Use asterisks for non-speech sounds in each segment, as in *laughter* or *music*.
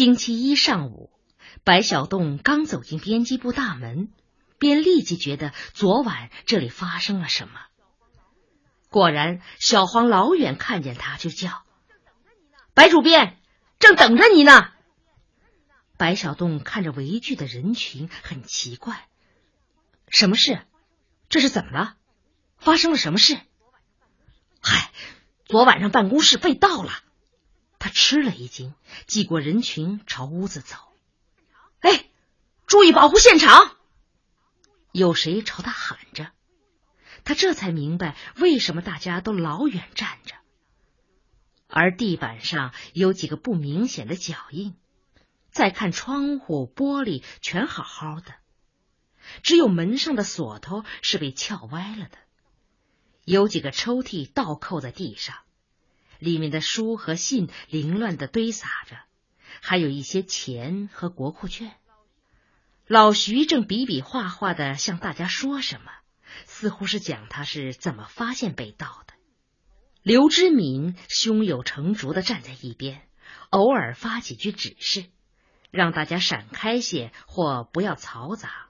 星期一上午，白小洞刚走进编辑部大门，便立即觉得昨晚这里发生了什么。果然，小黄老远看见他就叫：“白主编，正等着你呢。”白小洞看着围聚的人群，很奇怪：“什么事？这是怎么了？发生了什么事？”嗨，昨晚上办公室被盗了。他吃了一惊，挤过人群朝屋子走。哎，注意保护现场！有谁朝他喊着？他这才明白为什么大家都老远站着。而地板上有几个不明显的脚印，再看窗户玻璃全好好的，只有门上的锁头是被撬歪了的。有几个抽屉倒扣在地上。里面的书和信凌乱的堆撒着，还有一些钱和国库券。老徐正比比划划的向大家说什么，似乎是讲他是怎么发现被盗的。刘知敏胸有成竹的站在一边，偶尔发几句指示，让大家闪开些或不要嘈杂。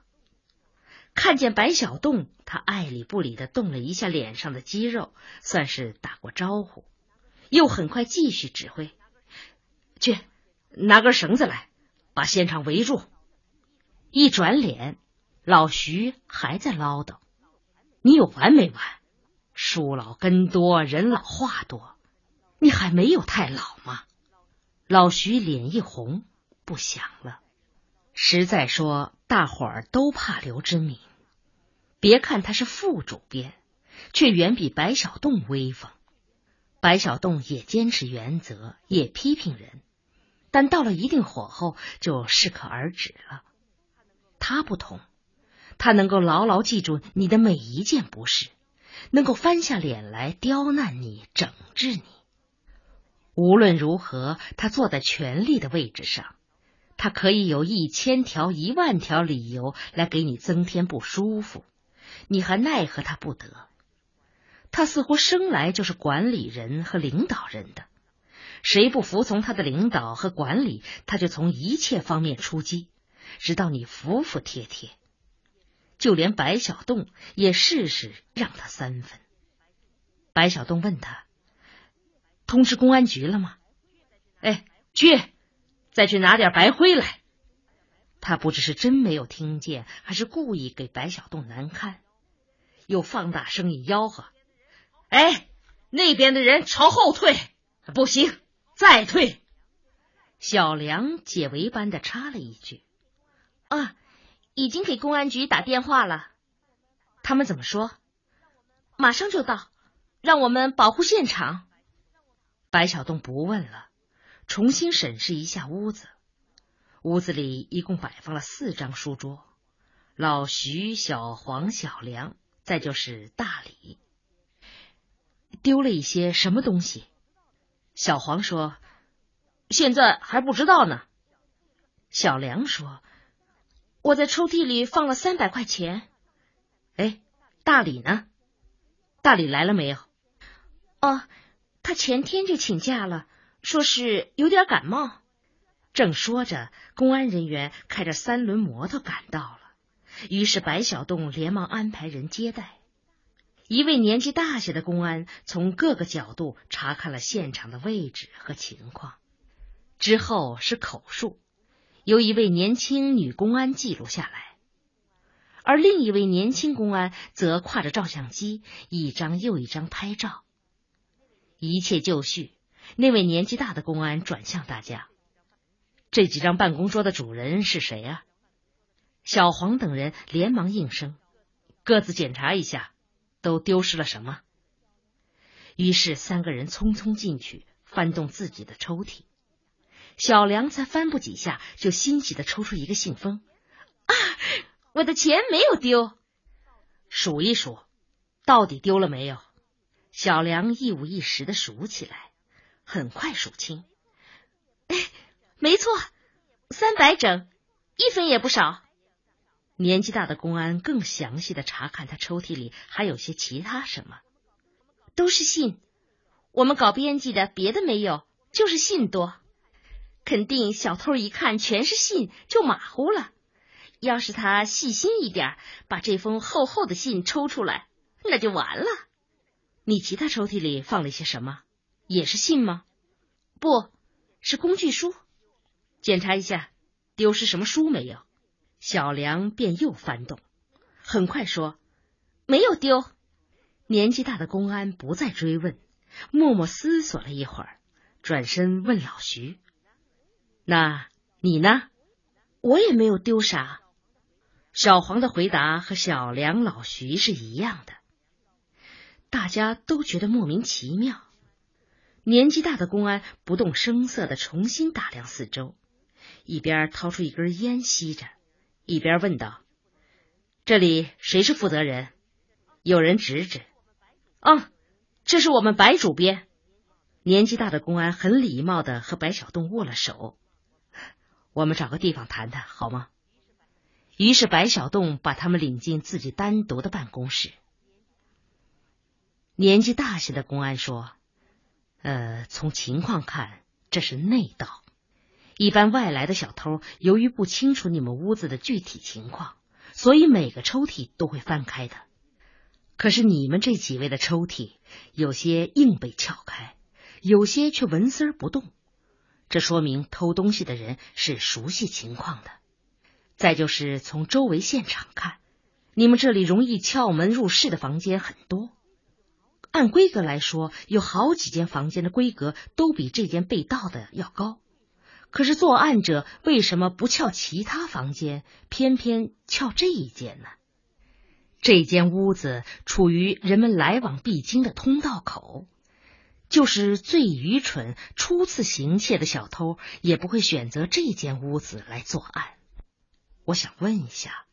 看见白小洞，他爱理不理的动了一下脸上的肌肉，算是打过招呼。又很快继续指挥，去拿根绳子来，把现场围住。一转脸，老徐还在唠叨：“你有完没完？树老根多，人老话多，你还没有太老吗？”老徐脸一红，不想了。实在说，大伙儿都怕刘知敏。别看他是副主编，却远比白小洞威风。白小洞也坚持原则，也批评人，但到了一定火候就适可而止了。他不同，他能够牢牢记住你的每一件不是，能够翻下脸来刁难你、整治你。无论如何，他坐在权力的位置上，他可以有一千条、一万条理由来给你增添不舒服，你还奈何他不得。他似乎生来就是管理人和领导人的，谁不服从他的领导和管理，他就从一切方面出击，直到你服服帖帖。就连白小洞也试试让他三分。白小洞问他：“通知公安局了吗？”“哎，去，再去拿点白灰来。”他不知是真没有听见，还是故意给白小洞难堪，又放大声音吆喝。哎，那边的人朝后退，不行，再退。小梁解围般的插了一句：“啊，已经给公安局打电话了，他们怎么说？马上就到，让我们保护现场。”白小洞不问了，重新审视一下屋子。屋子里一共摆放了四张书桌，老徐、小黄、小梁，再就是大李。丢了一些什么东西？小黄说：“现在还不知道呢。”小梁说：“我在抽屉里放了三百块钱。”哎，大李呢？大李来了没有？哦，他前天就请假了，说是有点感冒。正说着，公安人员开着三轮摩托赶到了，于是白小洞连忙安排人接待。一位年纪大些的公安从各个角度查看了现场的位置和情况，之后是口述，由一位年轻女公安记录下来，而另一位年轻公安则挎着照相机，一张又一张拍照。一切就绪，那位年纪大的公安转向大家：“这几张办公桌的主人是谁啊？”小黄等人连忙应声：“各自检查一下。”都丢失了什么？于是三个人匆匆进去，翻动自己的抽屉。小梁才翻不几下，就欣喜的抽出一个信封。啊，我的钱没有丢！数一数，到底丢了没有？小梁一五一十的数起来，很快数清。哎，没错，三百整，一分也不少。年纪大的公安更详细的查看他抽屉里还有些其他什么，都是信。我们搞编辑的别的没有，就是信多。肯定小偷一看全是信，就马虎了。要是他细心一点，把这封厚厚的信抽出来，那就完了。你其他抽屉里放了些什么？也是信吗？不是工具书。检查一下，丢失什么书没有？小梁便又翻动，很快说：“没有丢。”年纪大的公安不再追问，默默思索了一会儿，转身问老徐：“那你呢？”我也没有丢啥。小黄的回答和小梁、老徐是一样的，大家都觉得莫名其妙。年纪大的公安不动声色的重新打量四周，一边掏出一根烟吸着，一边问道：“这里谁是负责人？”有人指指：“啊，这是我们白主编。”年纪大的公安很礼貌的和白小栋握了手：“我们找个地方谈谈好吗？”于是白小栋把他们领进自己单独的办公室。年纪大些的公安说：“呃，从情况看，这是内道。一般外来的小偷，由于不清楚你们屋子的具体情况，所以每个抽屉都会翻开的。可是你们这几位的抽屉，有些硬被撬开，有些却纹丝儿不动。这说明偷东西的人是熟悉情况的。”再就是从周围现场看，你们这里容易撬门入室的房间很多。按规格来说，有好几间房间的规格都比这间被盗的要高。可是作案者为什么不撬其他房间，偏偏撬这一间呢？这间屋子处于人们来往必经的通道口，就是最愚蠢、初次行窃的小偷，也不会选择这间屋子来作案。我想问一下，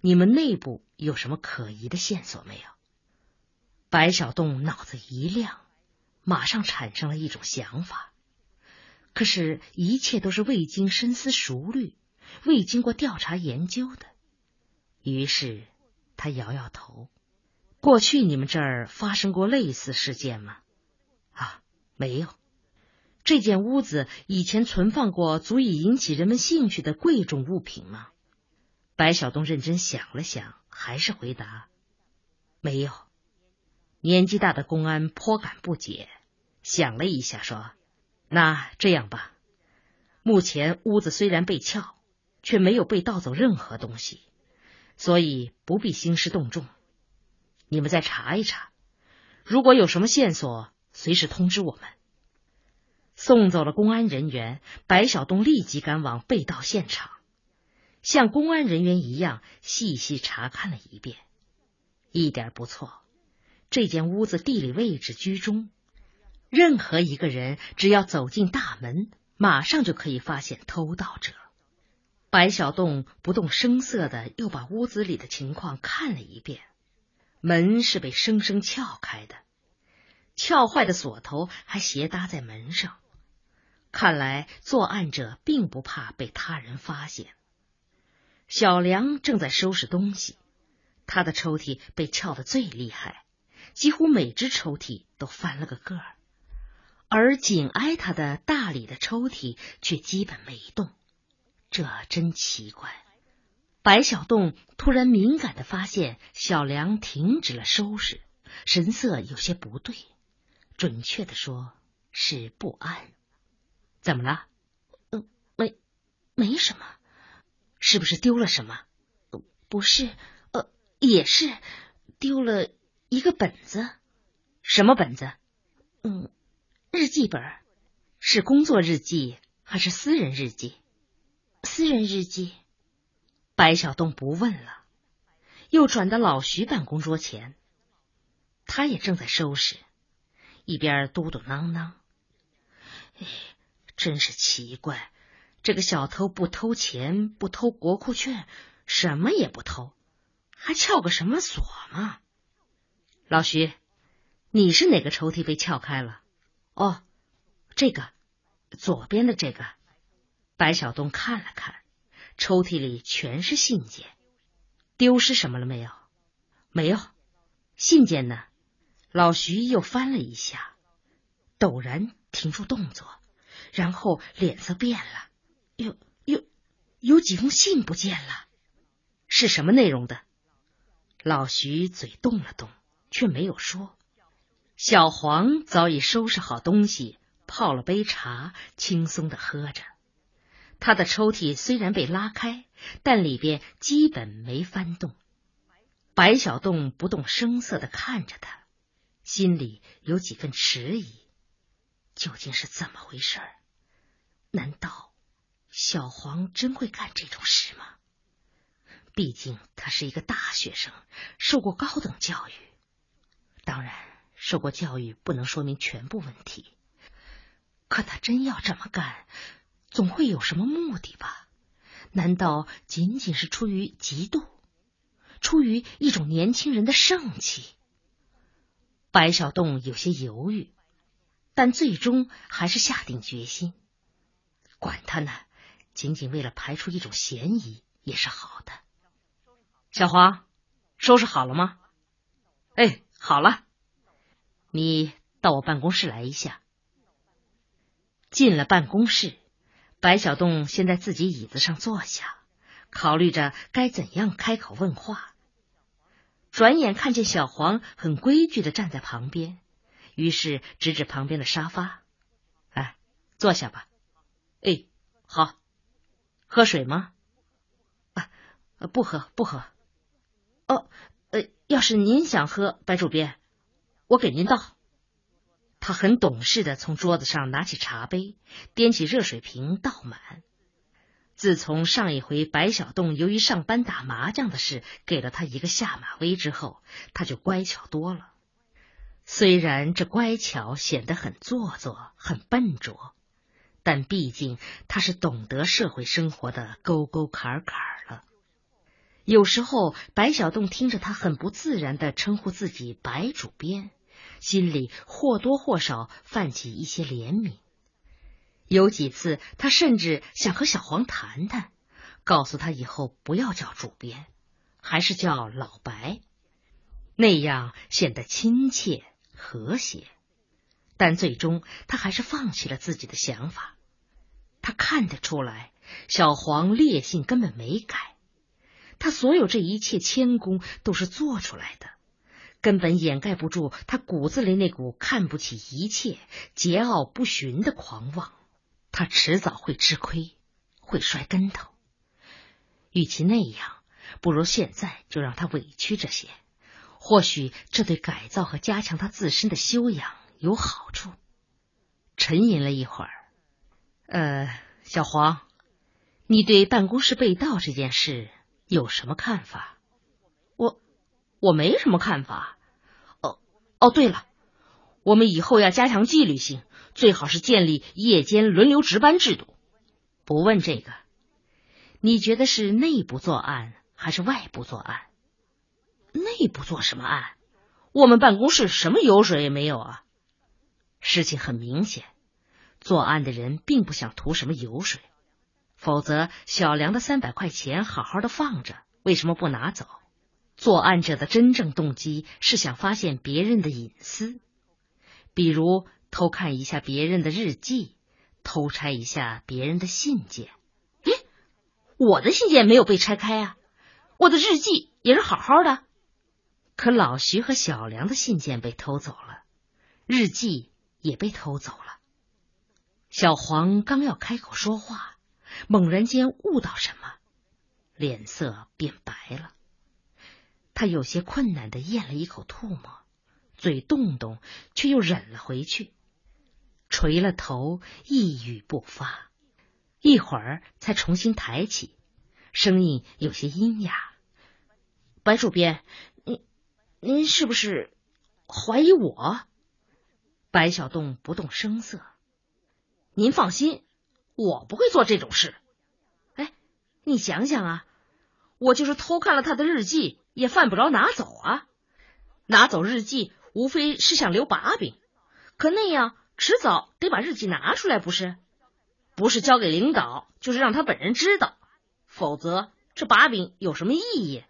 你们内部有什么可疑的线索没有？白小栋脑子一亮，马上产生了一种想法。可是，一切都是未经深思熟虑、未经过调查研究的。于是，他摇摇头：“过去你们这儿发生过类似事件吗？”啊，没有。这间屋子以前存放过足以引起人们兴趣的贵重物品吗？白小东认真想了想，还是回答：“没有。”年纪大的公安颇感不解，想了一下，说：“那这样吧，目前屋子虽然被撬，却没有被盗走任何东西，所以不必兴师动众。你们再查一查，如果有什么线索，随时通知我们。”送走了公安人员，白小东立即赶往被盗现场。像公安人员一样细细查看了一遍，一点不错。这间屋子地理位置居中，任何一个人只要走进大门，马上就可以发现偷盗者。白小栋不动声色的又把屋子里的情况看了一遍，门是被生生撬开的，撬坏的锁头还斜搭在门上，看来作案者并不怕被他人发现。小梁正在收拾东西，他的抽屉被撬得最厉害，几乎每只抽屉都翻了个个儿，而紧挨他的大理的抽屉却基本没动，这真奇怪。白小栋突然敏感的发现，小梁停止了收拾，神色有些不对，准确的说是不安。怎么了？嗯，没，没什么。是不是丢了什么？不是，呃，也是丢了一个本子。什么本子？嗯，日记本。是工作日记还是私人日记？私人日记。白小东不问了，又转到老徐办公桌前，他也正在收拾，一边嘟嘟囔囔：“哎，真是奇怪。”这个小偷不偷钱，不偷国库券，什么也不偷，还撬个什么锁吗？老徐，你是哪个抽屉被撬开了？哦，这个，左边的这个。白小东看了看，抽屉里全是信件，丢失什么了没有？没有，信件呢？老徐又翻了一下，陡然停住动作。然后脸色变了，有有有几封信不见了，是什么内容的？老徐嘴动了动，却没有说。小黄早已收拾好东西，泡了杯茶，轻松的喝着。他的抽屉虽然被拉开，但里边基本没翻动。白小洞不动声色的看着他，心里有几分迟疑。究竟是怎么回事？难道小黄真会干这种事吗？毕竟他是一个大学生，受过高等教育。当然，受过教育不能说明全部问题。可他真要这么干，总会有什么目的吧？难道仅仅是出于嫉妒，出于一种年轻人的盛气？白小洞有些犹豫。但最终还是下定决心，管他呢，仅仅为了排除一种嫌疑也是好的。小黄，收拾好了吗？哎，好了，你到我办公室来一下。进了办公室，白小洞先在自己椅子上坐下，考虑着该怎样开口问话。转眼看见小黄很规矩的站在旁边。于是指指旁边的沙发，哎，坐下吧。哎，好，喝水吗？啊，不喝，不喝。哦，呃，要是您想喝，白主编，我给您倒。他很懂事的从桌子上拿起茶杯，掂起热水瓶倒满。自从上一回白小洞由于上班打麻将的事给了他一个下马威之后，他就乖巧多了。虽然这乖巧显得很做作、很笨拙，但毕竟他是懂得社会生活的沟沟坎坎了。有时候，白小洞听着他很不自然的称呼自己“白主编”，心里或多或少泛起一些怜悯。有几次，他甚至想和小黄谈谈，告诉他以后不要叫主编，还是叫老白，那样显得亲切。和谐，但最终他还是放弃了自己的想法。他看得出来，小黄烈性根本没改，他所有这一切谦恭都是做出来的，根本掩盖不住他骨子里那股看不起一切、桀骜不驯的狂妄。他迟早会吃亏，会摔跟头。与其那样，不如现在就让他委屈着些。或许这对改造和加强他自身的修养有好处。沉吟了一会儿，呃，小黄，你对办公室被盗这件事有什么看法？我我没什么看法。哦哦，对了，我们以后要加强纪律性，最好是建立夜间轮流值班制度。不问这个，你觉得是内部作案还是外部作案？内部做什么案？我们办公室什么油水也没有啊！事情很明显，作案的人并不想图什么油水，否则小梁的三百块钱好好的放着，为什么不拿走？作案者的真正动机是想发现别人的隐私，比如偷看一下别人的日记，偷拆一下别人的信件。咦，我的信件没有被拆开啊，我的日记也是好好的。可老徐和小梁的信件被偷走了，日记也被偷走了。小黄刚要开口说话，猛然间悟到什么，脸色变白了。他有些困难的咽了一口唾沫，嘴动动，却又忍了回去，垂了头，一语不发。一会儿才重新抬起，声音有些阴哑：“白主编。”您您是不是怀疑我？白小洞不动声色。您放心，我不会做这种事。哎，你想想啊，我就是偷看了他的日记，也犯不着拿走啊。拿走日记，无非是想留把柄，可那样迟早得把日记拿出来，不是？不是交给领导，就是让他本人知道，否则这把柄有什么意义？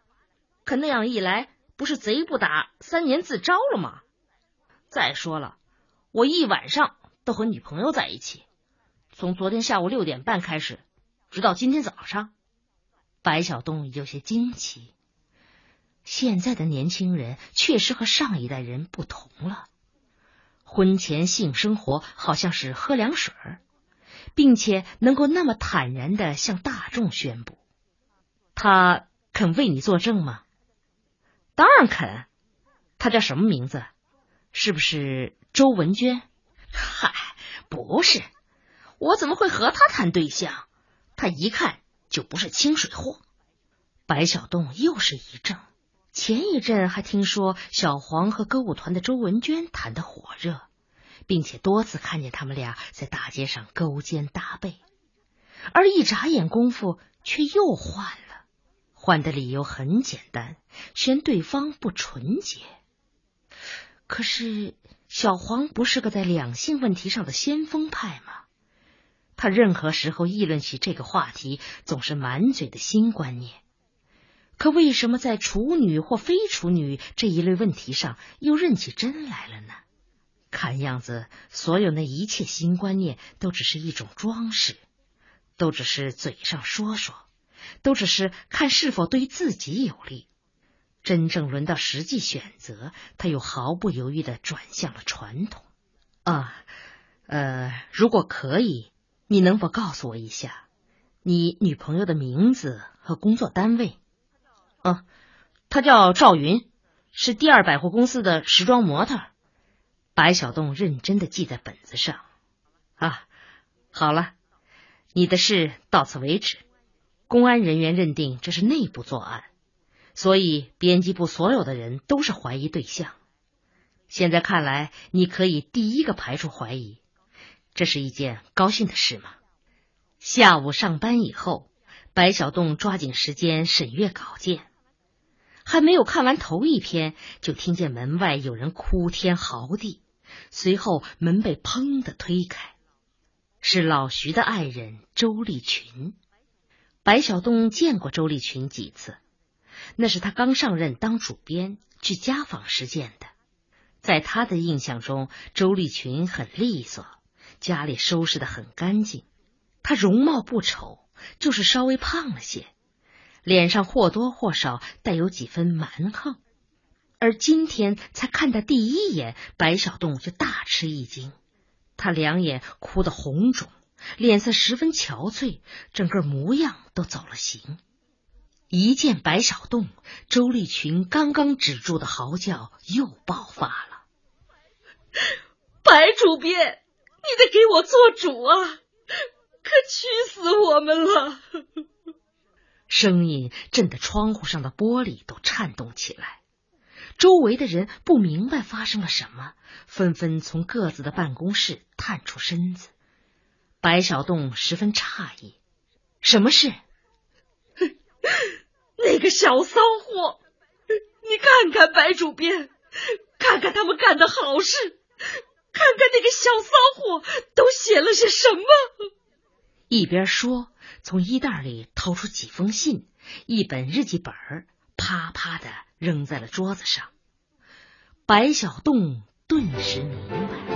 可那样一来。不是贼不打三年自招了吗？再说了，我一晚上都和女朋友在一起，从昨天下午六点半开始，直到今天早上。白小东有些惊奇，现在的年轻人确实和上一代人不同了。婚前性生活好像是喝凉水儿，并且能够那么坦然的向大众宣布。他肯为你作证吗？当然肯。他叫什么名字？是不是周文娟？*laughs* 嗨，不是。我怎么会和他谈对象？他一看。就不是清水货。白小洞又是一怔，前一阵还听说小黄和歌舞团的周文娟谈得火热，并且多次看见他们俩在大街上勾肩搭背，而一眨眼功夫却又换了，换的理由很简单，嫌对方不纯洁。可是小黄不是个在两性问题上的先锋派吗？他任何时候议论起这个话题，总是满嘴的新观念。可为什么在处女或非处女这一类问题上又认起真来了呢？看样子，所有那一切新观念都只是一种装饰，都只是嘴上说说，都只是看是否对自己有利。真正轮到实际选择，他又毫不犹豫的转向了传统。啊，呃，如果可以。你能否告诉我一下，你女朋友的名字和工作单位？啊，她叫赵云，是第二百货公司的时装模特。白小洞认真的记在本子上。啊，好了，你的事到此为止。公安人员认定这是内部作案，所以编辑部所有的人都是怀疑对象。现在看来，你可以第一个排除怀疑。这是一件高兴的事吗？下午上班以后，白小洞抓紧时间审阅稿件，还没有看完头一篇，就听见门外有人哭天嚎地，随后门被砰的推开，是老徐的爱人周丽群。白小栋见过周丽群几次，那是他刚上任当主编去家访时见的，在他的印象中，周丽群很利索。家里收拾的很干净，她容貌不丑，就是稍微胖了些，脸上或多或少带有几分蛮横。而今天才看他第一眼，白小洞就大吃一惊，他两眼哭得红肿，脸色十分憔悴，整个模样都走了形。一见白小洞，周丽群刚刚止住的嚎叫又爆发了：“ *laughs* 白主编！”你得给我做主啊！可气死我们了！声音震得窗户上的玻璃都颤动起来。周围的人不明白发生了什么，纷纷从各自的办公室探出身子。白小栋十分诧异：“什么事？*laughs* 那个小骚货！你看看白主编，看看他们干的好事。”看看那个小骚货都写了些什么！一边说，从衣袋里掏出几封信，一本日记本，啪啪的扔在了桌子上。白小洞顿时明白。